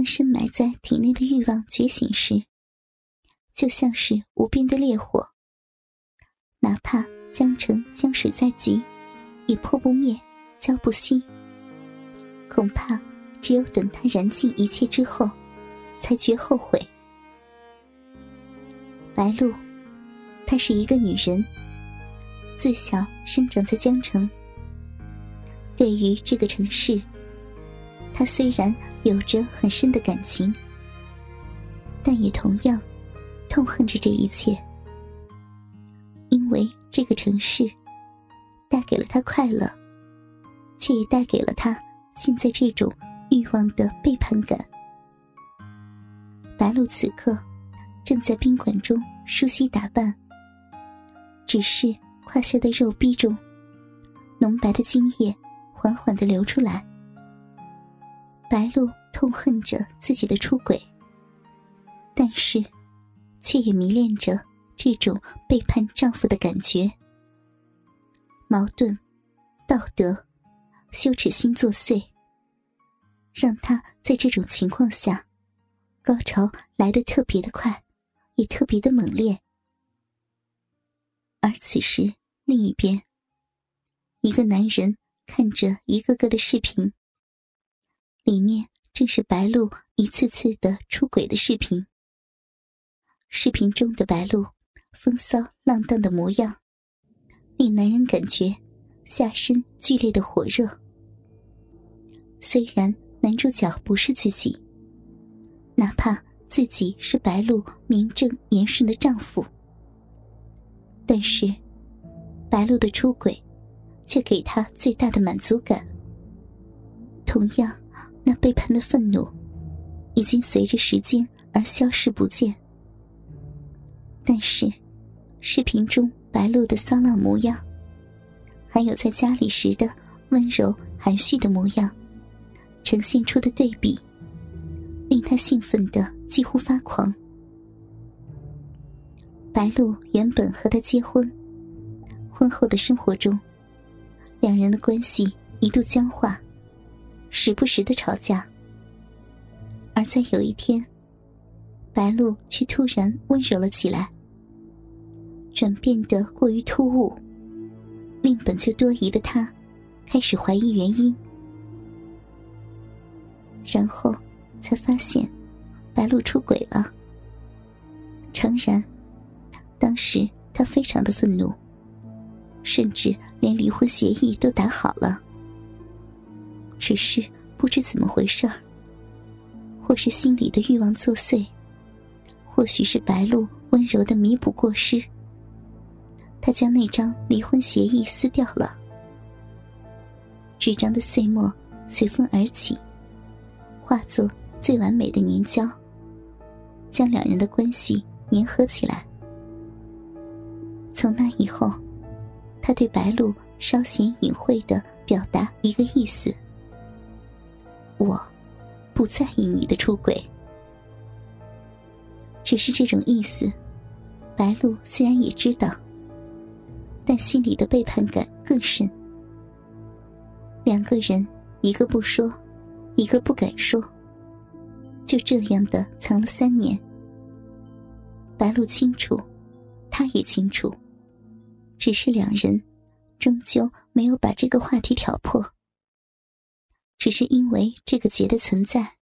当深埋在体内的欲望觉醒时，就像是无边的烈火，哪怕江城江水再急，也扑不灭，浇不熄。恐怕只有等他燃尽一切之后，才觉后悔。白露，她是一个女人，自小生长在江城。对于这个城市，他虽然有着很深的感情，但也同样痛恨着这一切，因为这个城市带给了他快乐，却也带给了他。现在这种欲望的背叛感，白露此刻正在宾馆中梳洗打扮，只是胯下的肉逼中，浓白的精液缓缓的流出来。白露痛恨着自己的出轨，但是，却也迷恋着这种背叛丈夫的感觉，矛盾，道德。羞耻心作祟，让他在这种情况下，高潮来得特别的快，也特别的猛烈。而此时，另一边，一个男人看着一个个的视频，里面正是白露一次次的出轨的视频。视频中的白露风骚浪荡的模样，令男人感觉。下身剧烈的火热。虽然男主角不是自己，哪怕自己是白露名正言顺的丈夫，但是白露的出轨却给他最大的满足感。同样，那背叛的愤怒已经随着时间而消失不见。但是，视频中白露的骚浪模样。还有在家里时的温柔含蓄的模样，呈现出的对比，令他兴奋的几乎发狂。白露原本和他结婚，婚后的生活中，两人的关系一度僵化，时不时的吵架。而在有一天，白露却突然温柔了起来，转变得过于突兀。令本就多疑的他，开始怀疑原因，然后才发现白露出轨了。诚然，当时他非常的愤怒，甚至连离婚协议都打好了。只是不知怎么回事儿，或是心里的欲望作祟，或许是白露温柔的弥补过失。他将那张离婚协议撕掉了，纸张的碎末随风而起，化作最完美的粘胶，将两人的关系粘合起来。从那以后，他对白露稍显隐晦的表达一个意思：我不在意你的出轨。只是这种意思，白露虽然也知道。但心里的背叛感更深。两个人，一个不说，一个不敢说，就这样的藏了三年。白露清楚，他也清楚，只是两人终究没有把这个话题挑破。只是因为这个结的存在，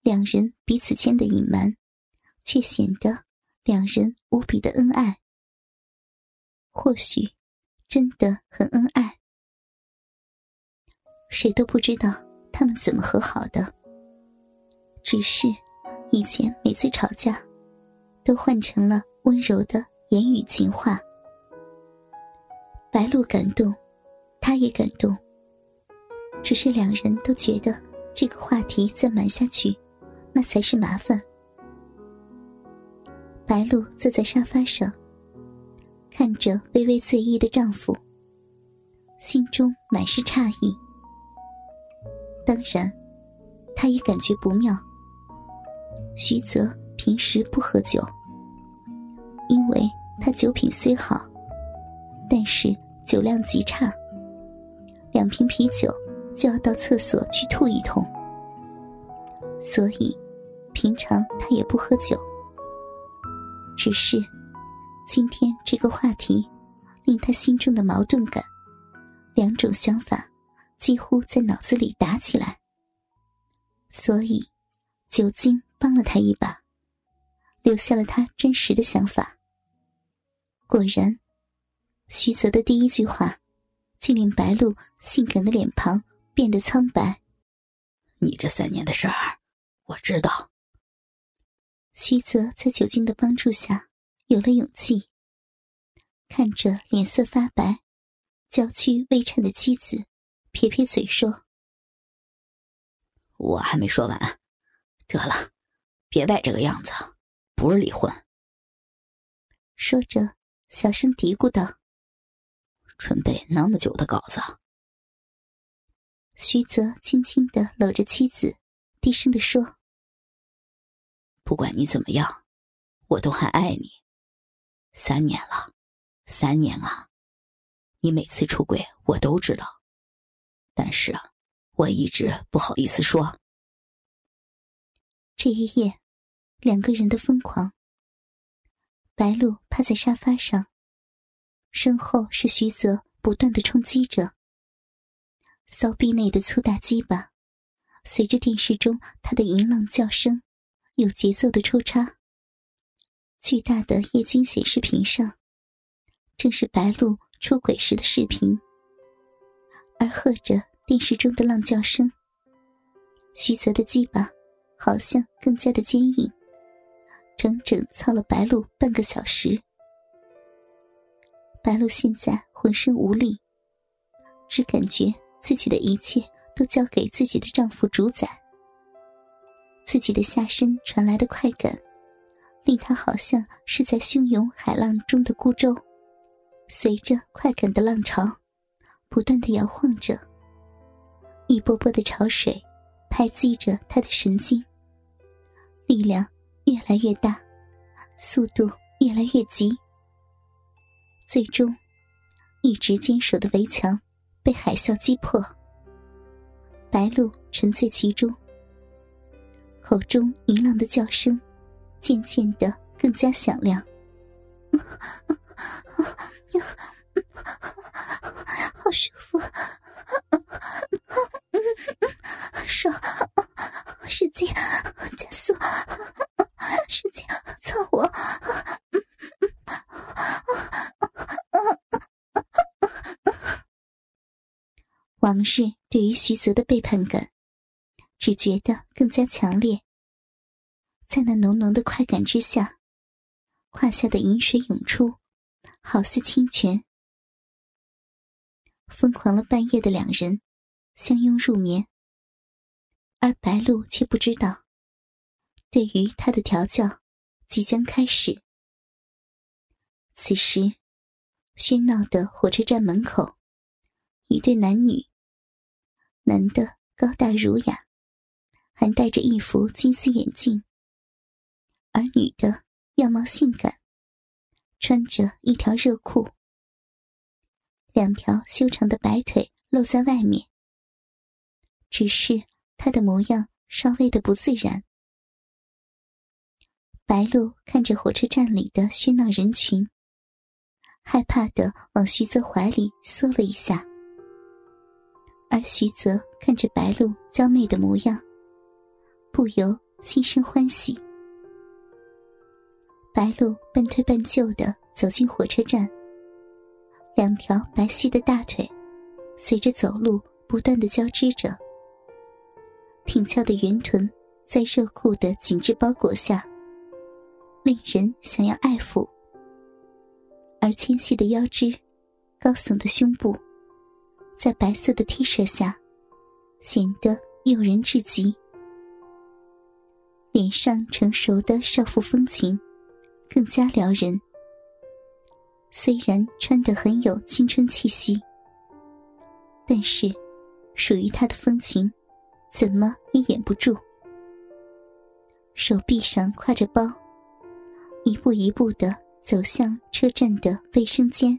两人彼此间的隐瞒，却显得两人无比的恩爱。或许，真的很恩爱。谁都不知道他们怎么和好的。只是，以前每次吵架，都换成了温柔的言语情话。白露感动，他也感动。只是两人都觉得这个话题再瞒下去，那才是麻烦。白露坐在沙发上。看着微微醉意的丈夫，心中满是诧异。当然，她也感觉不妙。徐泽平时不喝酒，因为他酒品虽好，但是酒量极差，两瓶啤酒就要到厕所去吐一通。所以平常他也不喝酒。只是今天这个话题令他心中的矛盾感，两种想法几乎在脑子里打起来。所以酒精帮了他一把，留下了他真实的想法。果然，徐泽的第一句话，竟令白露性感的脸庞变得苍白。你这三年的事儿，我知道。徐泽在酒精的帮助下有了勇气，看着脸色发白、娇躯微颤的妻子，撇撇嘴说：“我还没说完，得了，别摆这个样子，不是离婚。”说着。小声嘀咕道：“准备那么久的稿子。”徐泽轻轻的搂着妻子，低声的说：“不管你怎么样，我都还爱你。三年了，三年啊！你每次出轨我都知道，但是，我一直不好意思说。”这一夜，两个人的疯狂。白露趴在沙发上，身后是徐泽不断的冲击着。骚逼内的粗大鸡巴，随着电视中他的淫浪叫声，有节奏的抽插。巨大的液晶显示屏上，正是白露出轨时的视频，而和着电视中的浪叫声，徐泽的鸡巴好像更加的坚硬。整整操了白露半个小时，白露现在浑身无力，只感觉自己的一切都交给自己的丈夫主宰。自己的下身传来的快感，令她好像是在汹涌海浪中的孤舟，随着快感的浪潮，不断的摇晃着。一波波的潮水拍击着她的神经，力量。越来越大，速度越来越急，最终，一直坚守的围墙被海啸击破。白鹭沉醉其中，口中淫浪的叫声渐渐的更加响亮。好舒服，爽，使劲加速。使劲操我！往日对于徐泽的背叛感，只觉得更加强烈。在那浓浓的快感之下，胯下的饮水涌出，好似清泉。疯狂了半夜的两人，相拥入眠，而白露却不知道。对于他的调教，即将开始。此时，喧闹的火车站门口，一对男女。男的高大儒雅，还戴着一副金丝眼镜；而女的样貌性感，穿着一条热裤，两条修长的白腿露在外面。只是她的模样稍微的不自然。白露看着火车站里的喧闹人群，害怕的往徐泽怀里缩了一下。而徐泽看着白露娇媚的模样，不由心生欢喜。白露半推半就的走进火车站，两条白皙的大腿随着走路不断的交织着，挺翘的圆臀在热裤的紧致包裹下。令人想要爱抚，而纤细的腰肢、高耸的胸部，在白色的 T 恤下，显得诱人至极。脸上成熟的少妇风情，更加撩人。虽然穿得很有青春气息，但是属于她的风情，怎么也掩不住。手臂上挎着包。一步一步的走向车站的卫生间。